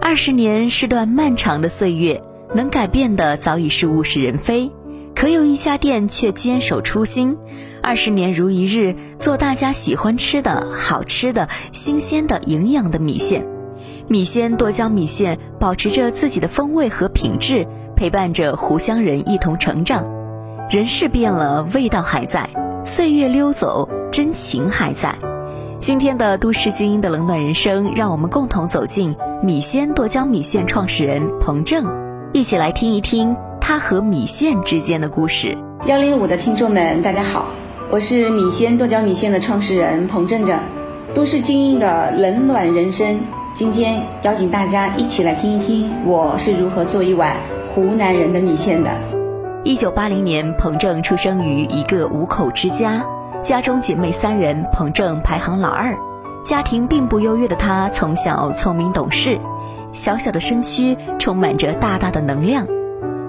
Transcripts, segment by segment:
二十年是段漫长的岁月，能改变的早已是物是人非。可有一家店却坚守初心，二十年如一日，做大家喜欢吃的好吃的、新鲜的、营养的米线。米线剁椒米线保持着自己的风味和品质，陪伴着湖湘人一同成长。人事变了，味道还在；岁月溜走，真情还在。今天的都市精英的冷暖人生，让我们共同走进米鲜剁椒米线创始人彭正，一起来听一听。他和米线之间的故事。幺零五的听众们，大家好，我是米鲜剁椒米线的创始人彭正正，都市精英的冷暖人生。今天邀请大家一起来听一听，我是如何做一碗湖南人的米线的。一九八零年，彭正出生于一个五口之家，家中姐妹三人，彭正排行老二。家庭并不优越的他，从小聪明懂事，小小的身躯充满着大大的能量。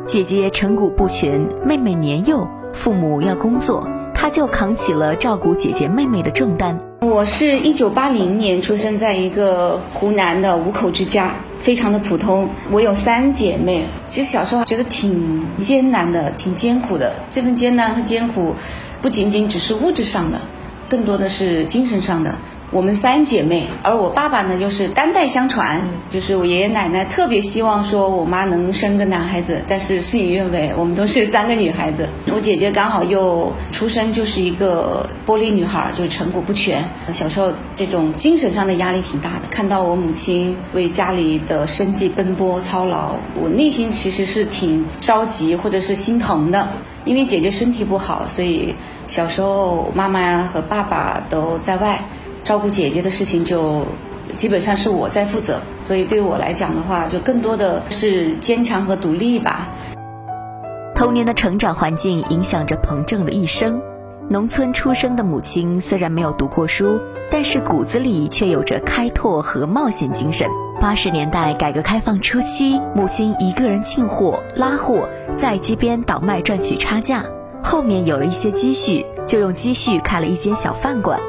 姐姐成骨不全，妹妹年幼，父母要工作，她就扛起了照顾姐姐妹妹的重担。我是一九八零年出生在一个湖南的五口之家，非常的普通。我有三姐妹，其实小时候觉得挺艰难的，挺艰苦的。这份艰难和艰苦，不仅仅只是物质上的，更多的是精神上的。我们三姐妹，而我爸爸呢，又是单代相传，就是我爷爷奶奶特别希望说我妈能生个男孩子，但是事与愿违，我们都是三个女孩子。我姐姐刚好又出生就是一个玻璃女孩，就是成果不全。小时候这种精神上的压力挺大的，看到我母亲为家里的生计奔波操劳，我内心其实是挺着急或者是心疼的，因为姐姐身体不好，所以小时候妈妈呀和爸爸都在外。照顾姐姐的事情就基本上是我在负责，所以对我来讲的话，就更多的是坚强和独立吧。童年的成长环境影响着彭正的一生。农村出生的母亲虽然没有读过书，但是骨子里却有着开拓和冒险精神。八十年代改革开放初期，母亲一个人进货拉货，在街边倒卖赚取差价。后面有了一些积蓄，就用积蓄开了一间小饭馆。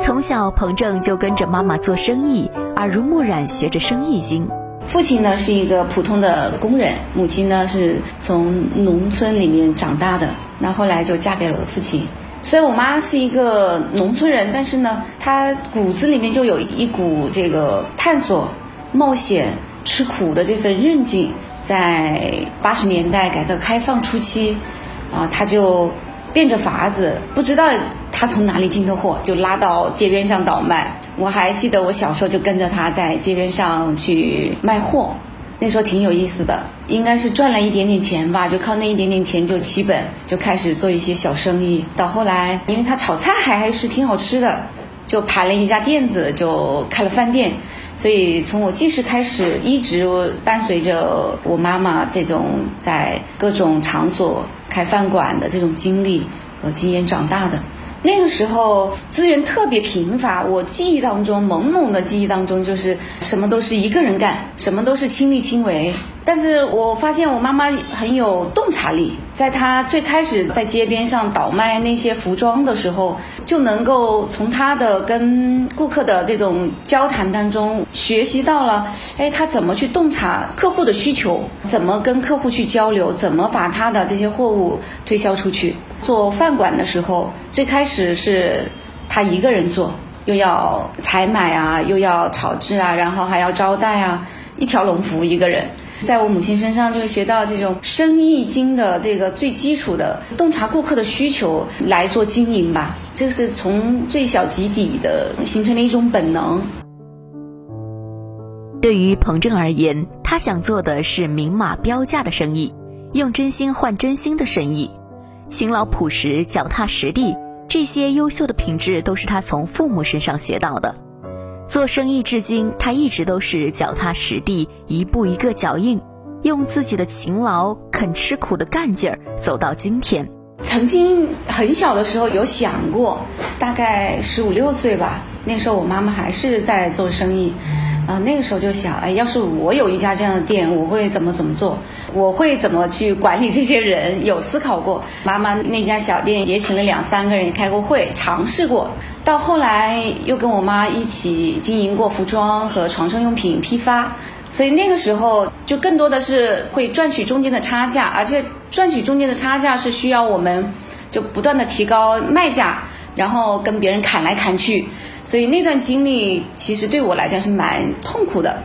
从小，彭正就跟着妈妈做生意，耳濡目染，学着生意经。父亲呢是一个普通的工人，母亲呢是从农村里面长大的，那后来就嫁给了我的父亲。虽然我妈是一个农村人，但是呢，她骨子里面就有一股这个探索、冒险、吃苦的这份韧劲。在八十年代改革开放初期，啊，她就变着法子，不知道。他从哪里进的货，就拉到街边上倒卖。我还记得我小时候就跟着他在街边上去卖货，那时候挺有意思的。应该是赚了一点点钱吧，就靠那一点点钱就起本，就开始做一些小生意。到后来，因为他炒菜还还是挺好吃的，就盘了一家店子，就开了饭店。所以从我记事开始，一直伴随着我妈妈这种在各种场所开饭馆的这种经历和经验长大的。那个时候资源特别贫乏，我记忆当中朦胧的记忆当中就是什么都是一个人干，什么都是亲力亲为。但是我发现我妈妈很有洞察力，在她最开始在街边上倒卖那些服装的时候，就能够从她的跟顾客的这种交谈当中学习到了，哎，她怎么去洞察客户的需求，怎么跟客户去交流，怎么把她的这些货物推销出去。做饭馆的时候，最开始是他一个人做，又要采买啊，又要炒制啊，然后还要招待啊，一条龙服务一个人。在我母亲身上就学到这种生意经的这个最基础的洞察顾客的需求来做经营吧。这是从最小及底的形成了一种本能。对于彭正而言，他想做的是明码标价的生意，用真心换真心的生意，勤劳朴实、脚踏实地，这些优秀的品质都是他从父母身上学到的。做生意至今，他一直都是脚踏实地，一步一个脚印，用自己的勤劳、肯吃苦的干劲儿走到今天。曾经很小的时候有想过，大概十五六岁吧，那时候我妈妈还是在做生意。啊，那个时候就想，哎，要是我有一家这样的店，我会怎么怎么做？我会怎么去管理这些人？有思考过。妈妈那家小店也请了两三个人开过会，尝试过。到后来又跟我妈一起经营过服装和床上用品批发，所以那个时候就更多的是会赚取中间的差价，而且赚取中间的差价是需要我们就不断的提高卖价，然后跟别人砍来砍去。所以那段经历其实对我来讲是蛮痛苦的，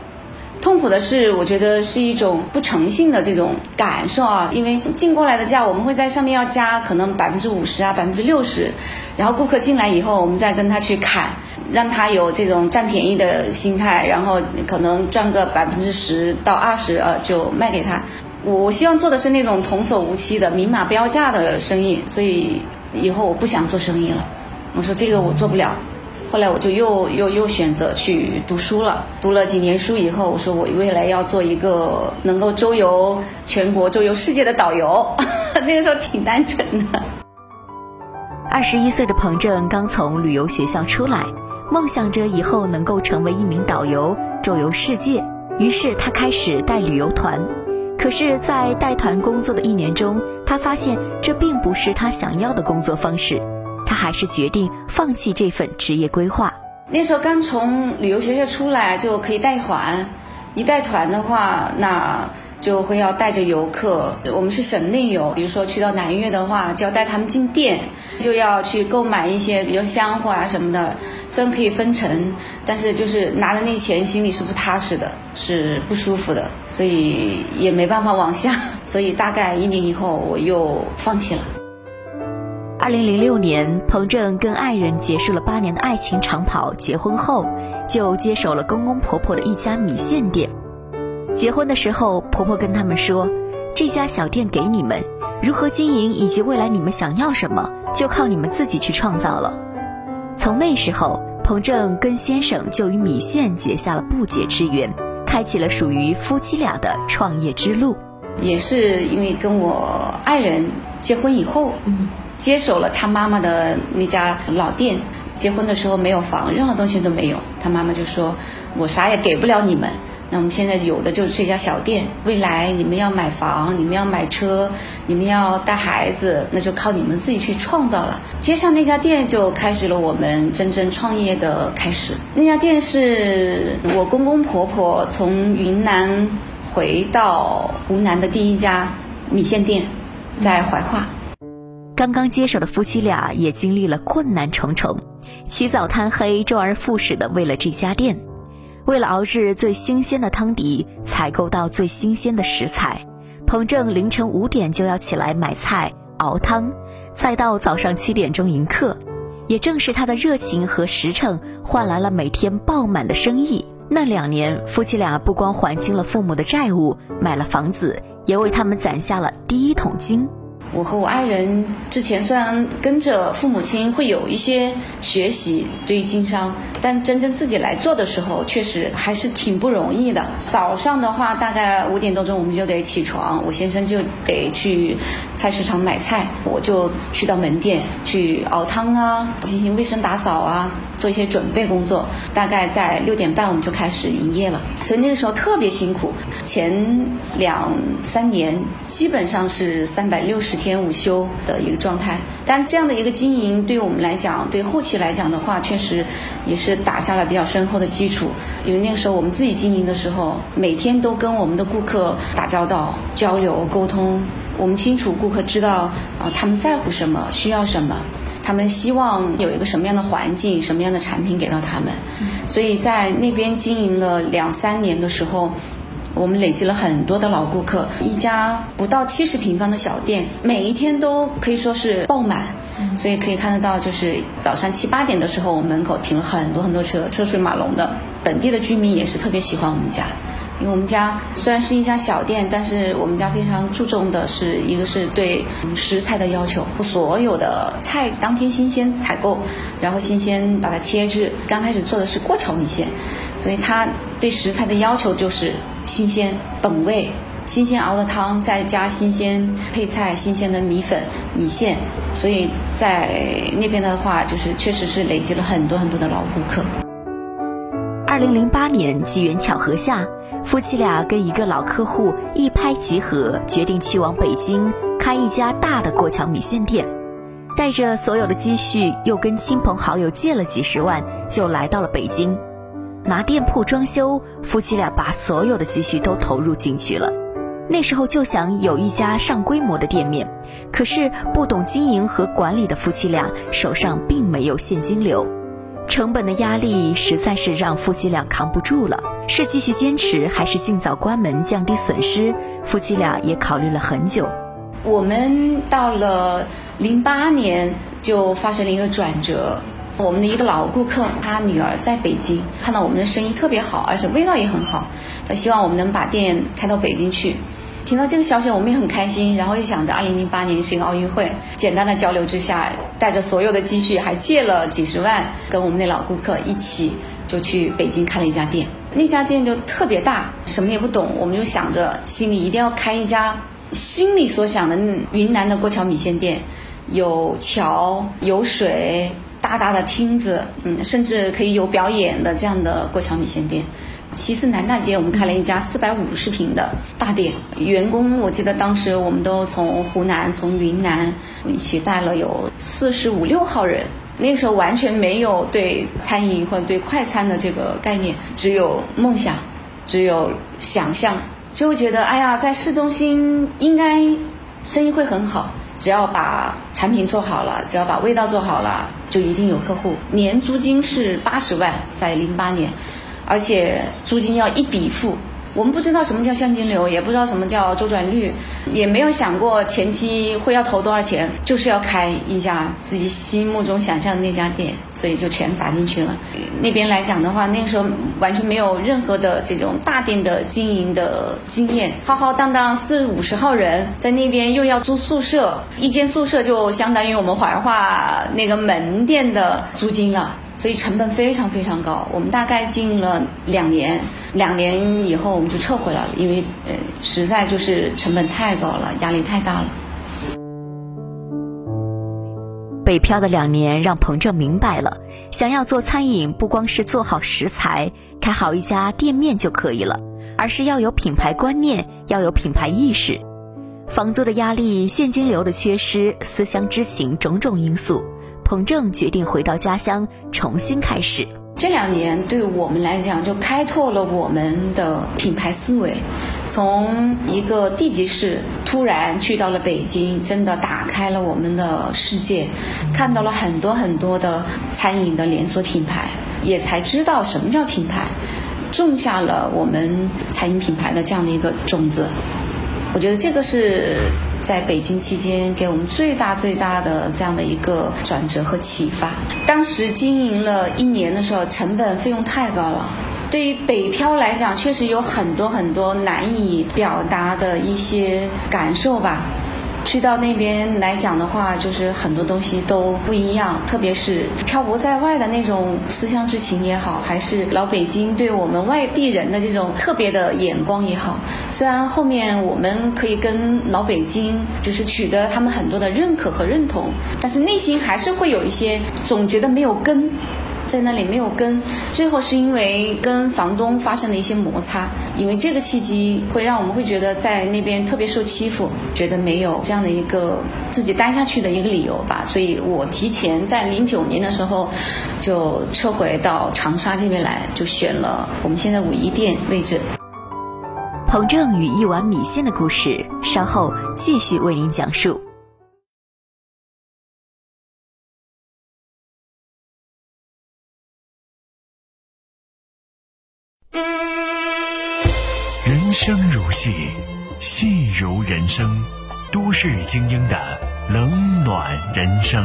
痛苦的是我觉得是一种不诚信的这种感受啊，因为进过来的价我们会在上面要加可能百分之五十啊百分之六十，然后顾客进来以后我们再跟他去砍，让他有这种占便宜的心态，然后可能赚个百分之十到二十呃就卖给他。我希望做的是那种童叟无欺的明码标价的生意，所以以后我不想做生意了。我说这个我做不了。后来我就又又又选择去读书了。读了几年书以后，我说我未来要做一个能够周游全国、周游世界的导游。那个时候挺单纯的。二十一岁的彭正刚从旅游学校出来，梦想着以后能够成为一名导游，周游世界。于是他开始带旅游团。可是，在带团工作的一年中，他发现这并不是他想要的工作方式。他还是决定放弃这份职业规划。那时候刚从旅游学校出来，就可以带团。一带团的话，那就会要带着游客。我们是省内游，比如说去到南岳的话，就要带他们进店，就要去购买一些，比如香火啊什么的。虽然可以分成，但是就是拿着那钱，心里是不踏实的，是不舒服的，所以也没办法往下。所以大概一年以后，我又放弃了。二零零六年，彭正跟爱人结束了八年的爱情长跑，结婚后就接手了公公婆婆的一家米线店。结婚的时候，婆婆跟他们说：“这家小店给你们，如何经营以及未来你们想要什么，就靠你们自己去创造了。”从那时候，彭正跟先生就与米线结下了不解之缘，开启了属于夫妻俩的创业之路。也是因为跟我爱人结婚以后，嗯。接手了他妈妈的那家老店，结婚的时候没有房，任何东西都没有。他妈妈就说：“我啥也给不了你们，那我们现在有的就是这家小店。未来你们要买房，你们要买车，你们要带孩子，那就靠你们自己去创造了。”接上那家店，就开始了我们真正创业的开始。那家店是我公公婆婆从云南回到湖南的第一家米线店，在怀化。刚刚接手的夫妻俩也经历了困难重重，起早贪黑，周而复始的为了这家店，为了熬制最新鲜的汤底，采购到最新鲜的食材，彭正凌晨五点就要起来买菜熬汤，再到早上七点钟迎客。也正是他的热情和实诚，换来了每天爆满的生意。那两年，夫妻俩不光还清了父母的债务，买了房子，也为他们攒下了第一桶金。我和我爱人之前虽然跟着父母亲会有一些学习对于经商，但真正自己来做的时候，确实还是挺不容易的。早上的话，大概五点多钟我们就得起床，我先生就得去菜市场买菜，我就去到门店去熬汤啊，进行卫生打扫啊，做一些准备工作。大概在六点半我们就开始营业了，所以那个时候特别辛苦。前两三年基本上是三百六十。天午休的一个状态，但这样的一个经营，对于我们来讲，对后期来讲的话，确实也是打下了比较深厚的基础。因为那个时候我们自己经营的时候，每天都跟我们的顾客打交道、交流、沟通，我们清楚顾客知道啊他们在乎什么、需要什么，他们希望有一个什么样的环境、什么样的产品给到他们。所以在那边经营了两三年的时候。我们累积了很多的老顾客，一家不到七十平方的小店，每一天都可以说是爆满。所以可以看得到，就是早上七八点的时候，我们门口停了很多很多车，车水马龙的。本地的居民也是特别喜欢我们家。因为我们家虽然是一家小店，但是我们家非常注重的是一个是对食材的要求，所有的菜当天新鲜采购，然后新鲜把它切制。刚开始做的是过桥米线，所以他对食材的要求就是新鲜、本味、新鲜熬的汤，再加新鲜配菜、新鲜的米粉、米线。所以在那边的话，就是确实是累积了很多很多的老顾客。二零零八年机缘巧合下，夫妻俩跟一个老客户一拍即合，决定去往北京开一家大的过桥米线店。带着所有的积蓄，又跟亲朋好友借了几十万，就来到了北京。拿店铺装修，夫妻俩把所有的积蓄都投入进去了。那时候就想有一家上规模的店面，可是不懂经营和管理的夫妻俩手上并没有现金流。成本的压力实在是让夫妻俩扛不住了，是继续坚持还是尽早关门降低损失？夫妻俩也考虑了很久。我们到了零八年就发生了一个转折，我们的一个老顾客，他女儿在北京，看到我们的生意特别好，而且味道也很好，他希望我们能把店开到北京去。听到这个消息，我们也很开心。然后又想着，二零零八年是一个奥运会，简单的交流之下，带着所有的积蓄，还借了几十万，跟我们那老顾客一起就去北京开了一家店。那家店就特别大，什么也不懂，我们就想着心里一定要开一家心里所想的云南的过桥米线店，有桥有水，大大的厅子，嗯，甚至可以有表演的这样的过桥米线店。西四南大街，我们开了一家四百五十平的大店，员工我记得当时我们都从湖南、从云南一起带了有四十五六号人。那时候完全没有对餐饮或者对快餐的这个概念，只有梦想，只有想象，就会觉得哎呀，在市中心应该生意会很好，只要把产品做好了，只要把味道做好了，就一定有客户。年租金是八十万，在零八年。而且租金要一笔付，我们不知道什么叫现金流，也不知道什么叫周转率，也没有想过前期会要投多少钱，就是要开一家自己心目中想象的那家店，所以就全砸进去了。那边来讲的话，那个时候完全没有任何的这种大店的经营的经验，浩浩荡荡四五十号人在那边又要租宿舍，一间宿舍就相当于我们怀化那个门店的租金了。所以成本非常非常高，我们大概经营了两年，两年以后我们就撤回来了，因为呃实在就是成本太高了，压力太大了。北漂的两年让彭正明白了，想要做餐饮，不光是做好食材、开好一家店面就可以了，而是要有品牌观念，要有品牌意识。房租的压力、现金流的缺失、思乡之情，种种因素。彭正决定回到家乡重新开始。这两年对我们来讲，就开拓了我们的品牌思维。从一个地级市突然去到了北京，真的打开了我们的世界，看到了很多很多的餐饮的连锁品牌，也才知道什么叫品牌，种下了我们餐饮品牌的这样的一个种子。我觉得这个是。在北京期间，给我们最大最大的这样的一个转折和启发。当时经营了一年的时候，成本费用太高了。对于北漂来讲，确实有很多很多难以表达的一些感受吧。去到那边来讲的话，就是很多东西都不一样，特别是漂泊在外的那种思乡之情也好，还是老北京对我们外地人的这种特别的眼光也好。虽然后面我们可以跟老北京就是取得他们很多的认可和认同，但是内心还是会有一些总觉得没有根。在那里没有跟，最后是因为跟房东发生了一些摩擦，因为这个契机会让我们会觉得在那边特别受欺负，觉得没有这样的一个自己待下去的一个理由吧，所以我提前在零九年的时候就撤回到长沙这边来，就选了我们现在五一店位置。彭正与一碗米线的故事，稍后继续为您讲述。生如戏，戏如人生，都市精英的冷暖人生。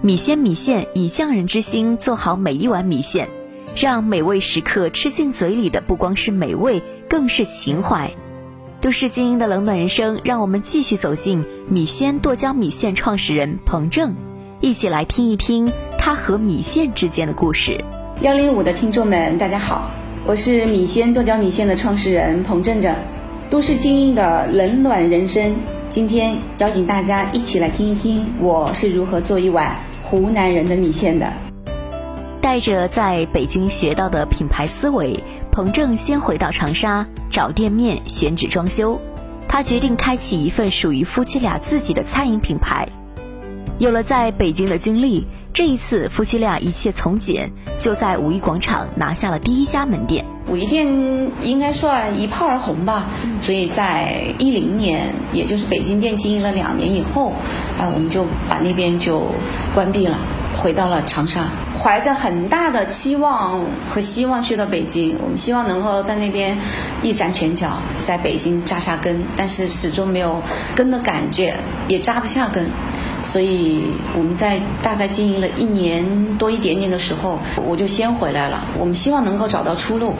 米鲜米线以匠人之心做好每一碗米线，让美味时刻吃进嘴里的不光是美味，更是情怀。都市精英的冷暖人生，让我们继续走进米鲜剁椒米线创始人彭正，一起来听一听他和米线之间的故事。幺零五的听众们，大家好，我是米线剁椒米线的创始人彭正正。都市精英的冷暖人生，今天邀请大家一起来听一听我是如何做一碗湖南人的米线的。带着在北京学到的品牌思维，彭正先回到长沙找店面选址装修。他决定开启一份属于夫妻俩自己的餐饮品牌。有了在北京的经历，这一次夫妻俩一切从简，就在五一广场拿下了第一家门店。五一店应该算一炮而红吧，所以在一零年，也就是北京店经营了两年以后，啊，我们就把那边就关闭了，回到了长沙。怀着很大的期望和希望去到北京，我们希望能够在那边一展拳脚，在北京扎下根，但是始终没有根的感觉，也扎不下根。所以我们在大概经营了一年多一点点的时候，我就先回来了。我们希望能够找到出路。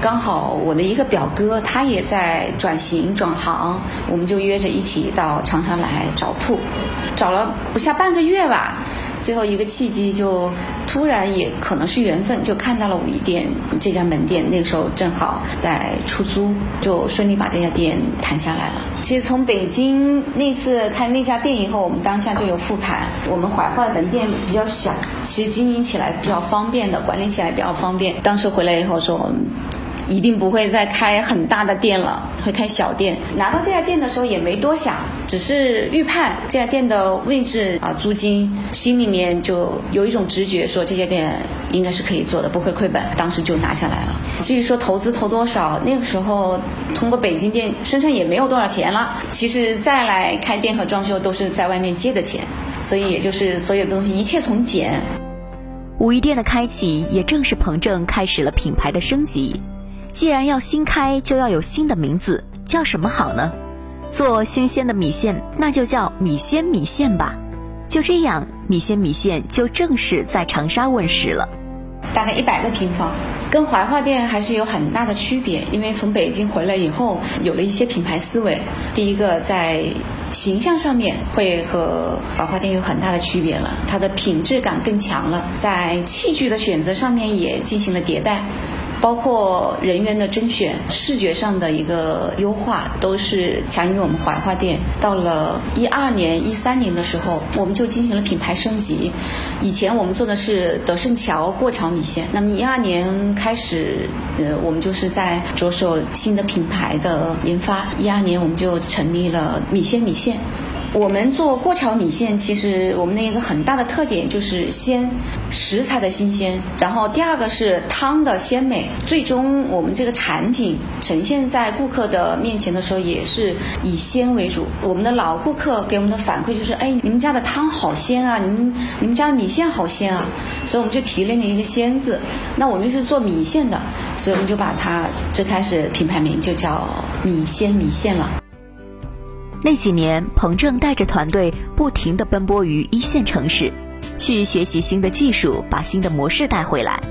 刚好我的一个表哥他也在转型转行，我们就约着一起到长沙来找铺，找了不下半个月吧。最后一个契机，就突然也可能是缘分，就看到了五一店这家门店，那个时候正好在出租，就顺利把这家店谈下来了。其实从北京那次开那家店以后，我们当下就有复盘，我们怀化的门店比较小，其实经营起来比较方便的，管理起来比较方便。当时回来以后说。一定不会再开很大的店了，会开小店。拿到这家店的时候也没多想，只是预判这家店的位置啊，租金，心里面就有一种直觉，说这家店应该是可以做的，不会亏本。当时就拿下来了。至于说投资投多少，那个时候通过北京店身上也没有多少钱了。其实再来开店和装修都是在外面借的钱，所以也就是所有的东西一切从简。五一店的开启也正是彭正开始了品牌的升级。既然要新开，就要有新的名字，叫什么好呢？做新鲜的米线，那就叫米鲜米线吧。就这样，米鲜米线就正式在长沙问世了。大概一百个平方，跟怀化店还是有很大的区别。因为从北京回来以后，有了一些品牌思维。第一个在形象上面会和怀化店有很大的区别了，它的品质感更强了。在器具的选择上面也进行了迭代。包括人员的甄选、视觉上的一个优化，都是强于我们怀化店。到了一二年、一三年的时候，我们就进行了品牌升级。以前我们做的是德胜桥过桥米线，那么一二年开始，呃，我们就是在着手新的品牌的研发。一二年我们就成立了米鲜米线。我们做过桥米线，其实我们的一个很大的特点就是鲜食材的新鲜，然后第二个是汤的鲜美，最终我们这个产品呈现在顾客的面前的时候，也是以鲜为主。我们的老顾客给我们的反馈就是：哎，你们家的汤好鲜啊，你们你们家米线好鲜啊，所以我们就提炼了一个“鲜”字。那我们是做米线的，所以我们就把它最开始品牌名就叫米鲜米线了。那几年，彭正带着团队不停地奔波于一线城市，去学习新的技术，把新的模式带回来。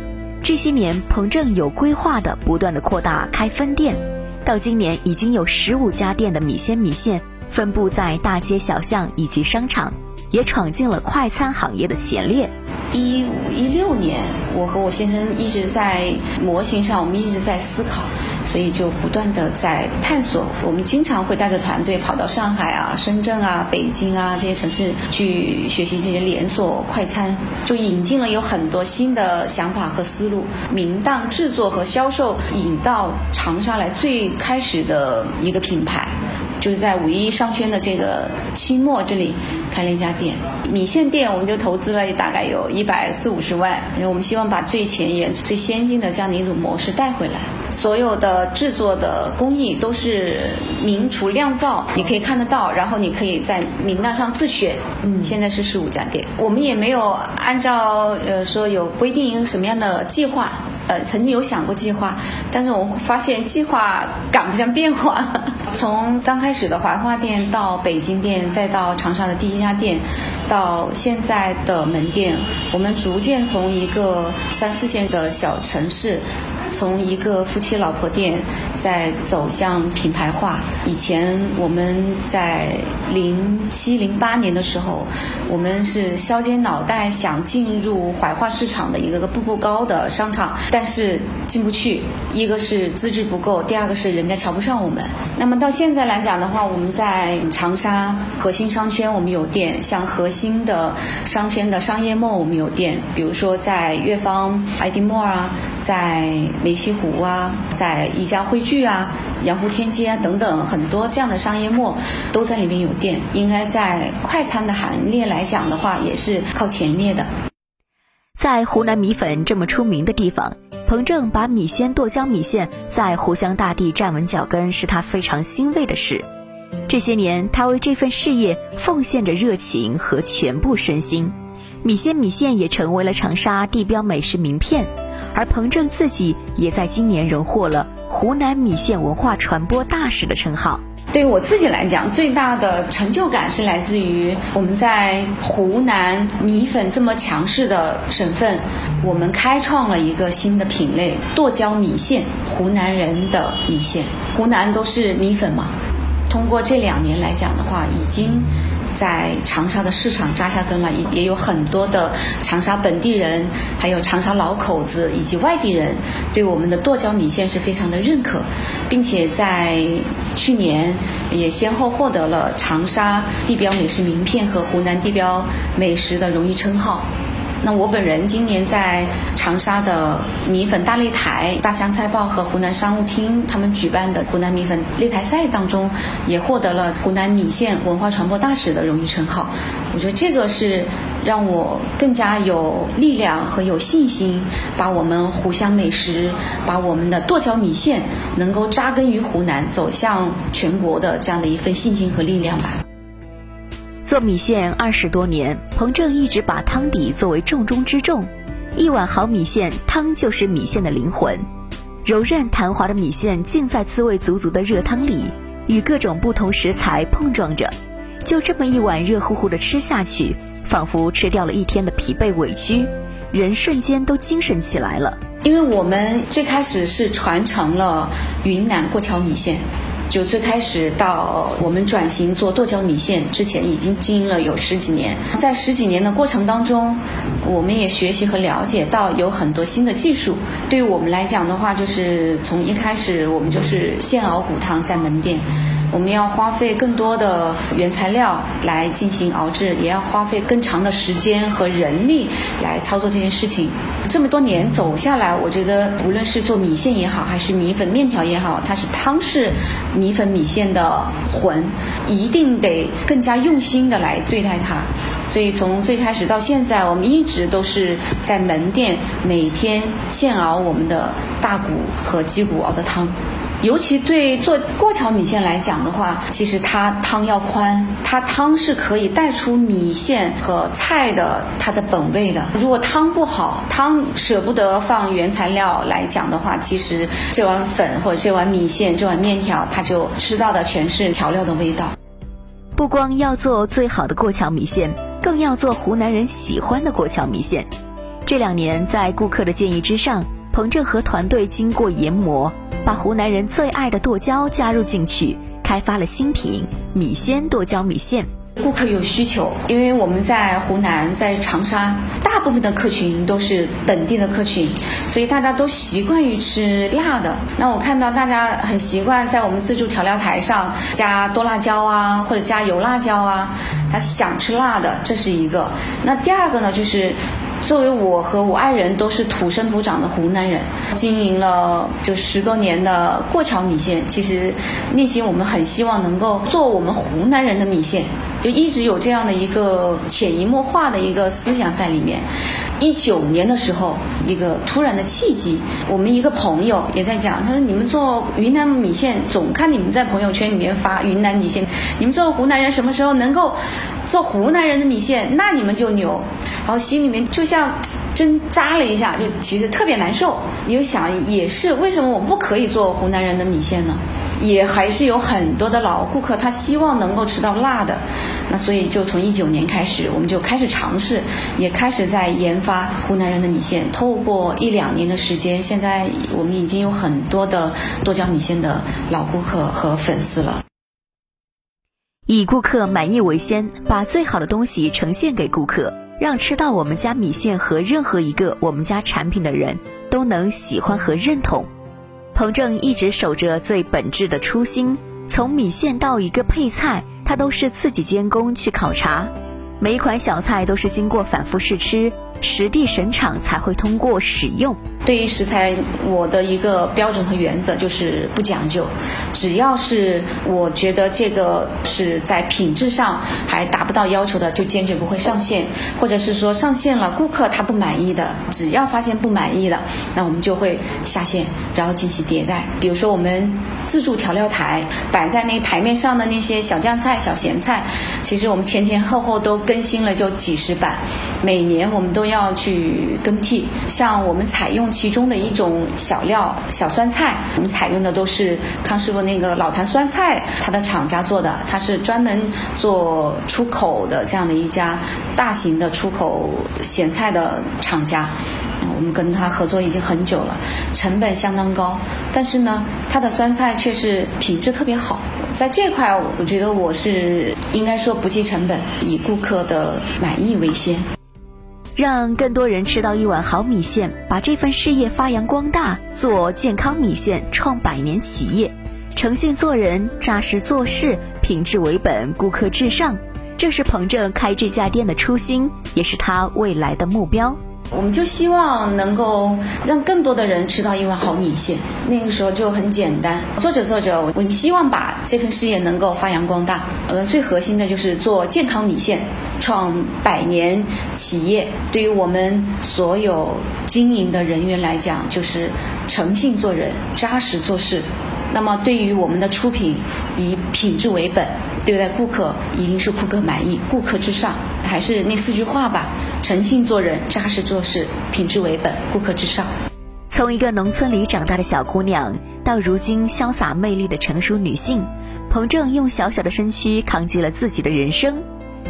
这些年，彭正有规划的不断的扩大开分店，到今年已经有十五家店的米鲜米线分布在大街小巷以及商场，也闯进了快餐行业的前列。一五一六年，我和我先生一直在模型上，我们一直在思考。所以就不断的在探索，我们经常会带着团队跑到上海啊、深圳啊、北京啊这些城市去学习这些连锁快餐，就引进了有很多新的想法和思路。明档制作和销售引到长沙来最开始的一个品牌。就是在五一商圈的这个期末这里开了一家店。米线店我们就投资了大概有一百四五十万，因为我们希望把最前沿、最先进的这样的一种模式带回来。所有的制作的工艺都是明厨亮灶，你可以看得到，然后你可以在名单上自选。嗯，现在是十五家店，我们也没有按照呃说有规定一个什么样的计划。呃，曾经有想过计划，但是我发现计划赶不上变化。从刚开始的怀化店到北京店，再到长沙的第一家店，到现在的门店，我们逐渐从一个三四线的小城市。从一个夫妻老婆店，在走向品牌化。以前我们在零七零八年的时候，我们是削尖脑袋想进入怀化市场的一个个步步高的商场，但是进不去。一个是资质不够，第二个是人家瞧不上我们。那么到现在来讲的话，我们在长沙核心商圈我们有店，像核心的商圈的商业梦我们有店，比如说在悦方、爱迪莫啊，在。梅溪湖啊，在宜家汇聚啊、洋湖天街啊等等很多这样的商业末都在里面有店，应该在快餐的行列来讲的话，也是靠前列的。在湖南米粉这么出名的地方，彭正把米线剁椒米线在湖湘大地站稳脚跟，是他非常欣慰的事。这些年，他为这份事业奉献着热情和全部身心。米线米线也成为了长沙地标美食名片，而彭正自己也在今年荣获了湖南米线文化传播大使的称号。对于我自己来讲，最大的成就感是来自于我们在湖南米粉这么强势的省份，我们开创了一个新的品类——剁椒米线，湖南人的米线。湖南都是米粉嘛，通过这两年来讲的话，已经。在长沙的市场扎下根了，也也有很多的长沙本地人，还有长沙老口子以及外地人，对我们的剁椒米线是非常的认可，并且在去年也先后获得了长沙地标美食名片和湖南地标美食的荣誉称号。那我本人今年在长沙的米粉大擂台、大湘菜报和湖南商务厅他们举办的湖南米粉擂台赛当中，也获得了湖南米线文化传播大使的荣誉称号。我觉得这个是让我更加有力量和有信心，把我们湖湘美食、把我们的剁椒米线能够扎根于湖南，走向全国的这样的一份信心和力量吧。做米线二十多年，彭正一直把汤底作为重中之重。一碗好米线，汤就是米线的灵魂。柔韧弹滑的米线浸在滋味足足的热汤里，与各种不同食材碰撞着，就这么一碗热乎乎的吃下去，仿佛吃掉了一天的疲惫委屈，人瞬间都精神起来了。因为我们最开始是传承了云南过桥米线。就最开始到我们转型做剁椒米线之前，已经经营了有十几年。在十几年的过程当中，我们也学习和了解到有很多新的技术。对于我们来讲的话，就是从一开始我们就是现熬骨汤在门店。我们要花费更多的原材料来进行熬制，也要花费更长的时间和人力来操作这件事情。这么多年走下来，我觉得无论是做米线也好，还是米粉面条也好，它是汤式米粉米线的魂，一定得更加用心的来对待它。所以从最开始到现在，我们一直都是在门店每天现熬我们的大骨和鸡骨熬的汤。尤其对做过桥米线来讲的话，其实它汤要宽，它汤是可以带出米线和菜的它的本味的。如果汤不好，汤舍不得放原材料来讲的话，其实这碗粉或者这碗米线、这碗面条，它就吃到的全是调料的味道。不光要做最好的过桥米线，更要做湖南人喜欢的过桥米线。这两年，在顾客的建议之上，彭正和团队经过研磨。把湖南人最爱的剁椒加入进去，开发了新品米鲜剁椒米线。顾客有需求，因为我们在湖南，在长沙，大部分的客群都是本地的客群，所以大家都习惯于吃辣的。那我看到大家很习惯在我们自助调料台上加多辣椒啊，或者加油辣椒啊，他想吃辣的，这是一个。那第二个呢，就是。作为我和我爱人都是土生土长的湖南人，经营了就十多年的过桥米线，其实内心我们很希望能够做我们湖南人的米线，就一直有这样的一个潜移默化的一个思想在里面。一九年的时候，一个突然的契机，我们一个朋友也在讲，他说：“你们做云南米线，总看你们在朋友圈里面发云南米线，你们做湖南人什么时候能够做湖南人的米线？那你们就牛。”然后心里面就像针扎了一下，就其实特别难受。又想也是，为什么我不可以做湖南人的米线呢？也还是有很多的老顾客，他希望能够吃到辣的。那所以就从一九年开始，我们就开始尝试，也开始在研发湖南人的米线。透过一两年的时间，现在我们已经有很多的剁椒米线的老顾客和粉丝了。以顾客满意为先，把最好的东西呈现给顾客，让吃到我们家米线和任何一个我们家产品的人都能喜欢和认同。彭正一直守着最本质的初心，从米线到一个配菜，他都是自己监工去考察，每一款小菜都是经过反复试吃。实地审厂才会通过使用。对于食材，我的一个标准和原则就是不讲究，只要是我觉得这个是在品质上还达不到要求的，就坚决不会上线；或者是说上线了，顾客他不满意的，只要发现不满意的，那我们就会下线，然后进行迭代。比如说我们自助调料台摆在那台面上的那些小酱菜、小咸菜，其实我们前前后后都跟更新了就几十版，每年我们都要去更替。像我们采用。其中的一种小料小酸菜，我们采用的都是康师傅那个老坛酸菜，它的厂家做的，它是专门做出口的这样的一家大型的出口咸菜的厂家。我们跟他合作已经很久了，成本相当高，但是呢，它的酸菜却是品质特别好。在这块，我觉得我是应该说不计成本，以顾客的满意为先。让更多人吃到一碗好米线，把这份事业发扬光大，做健康米线，创百年企业，诚信做人，扎实做事，品质为本，顾客至上，这是彭正开这家店的初心，也是他未来的目标。我们就希望能够让更多的人吃到一碗好米线。那个时候就很简单，做着做着，我们希望把这份事业能够发扬光大。呃，最核心的就是做健康米线。创百年企业，对于我们所有经营的人员来讲，就是诚信做人，扎实做事。那么，对于我们的出品，以品质为本，对待顾客一定是顾客满意，顾客至上。还是那四句话吧：诚信做人，扎实做事，品质为本，顾客至上。从一个农村里长大的小姑娘，到如今潇洒魅力的成熟女性，彭正用小小的身躯扛起了自己的人生。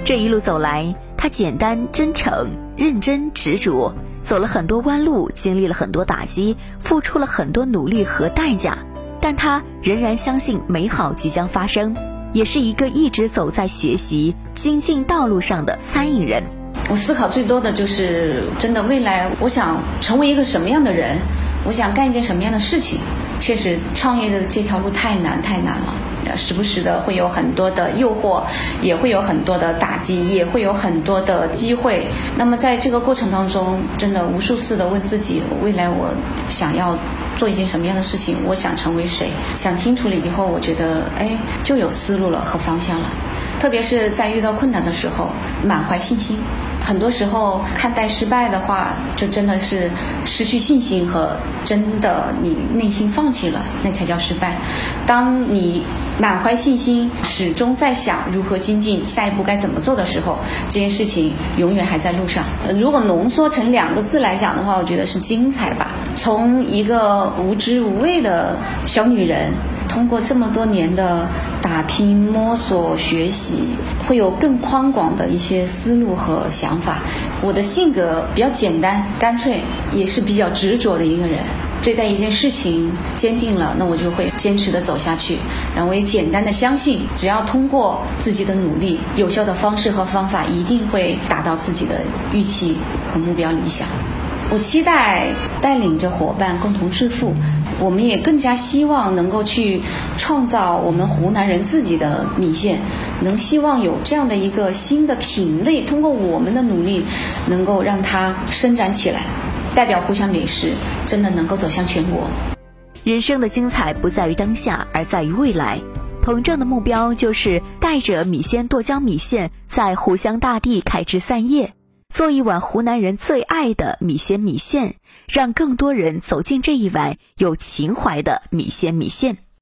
这一路走来，他简单、真诚、认真、执着，走了很多弯路，经历了很多打击，付出了很多努力和代价，但他仍然相信美好即将发生，也是一个一直走在学习精进道路上的餐饮人。我思考最多的就是，真的未来我想成为一个什么样的人，我想干一件什么样的事情。确实，创业的这条路太难，太难了。时不时的会有很多的诱惑，也会有很多的打击，也会有很多的机会。那么在这个过程当中，真的无数次的问自己：未来我想要做一件什么样的事情？我想成为谁？想清楚了以后，我觉得哎，就有思路了和方向了。特别是在遇到困难的时候，满怀信心。很多时候看待失败的话，就真的是失去信心和真的你内心放弃了，那才叫失败。当你满怀信心，始终在想如何精进，下一步该怎么做的时候，这件事情永远还在路上。如果浓缩成两个字来讲的话，我觉得是精彩吧。从一个无知无畏的小女人。通过这么多年的打拼、摸索、学习，会有更宽广的一些思路和想法。我的性格比较简单、干脆，也是比较执着的一个人。对待一件事情坚定了，那我就会坚持的走下去。然后我也简单的相信，只要通过自己的努力，有效的方式和方法，一定会达到自己的预期和目标理想。我期待带领着伙伴共同致富，我们也更加希望能够去创造我们湖南人自己的米线，能希望有这样的一个新的品类，通过我们的努力，能够让它伸展起来，代表湖湘美食真的能够走向全国。人生的精彩不在于当下，而在于未来。彭正的目标就是带着米线剁椒米线在湖湘大地开枝散叶，做一碗湖南人最爱的米线米线，让更多人走进这一碗有情怀的米线米线。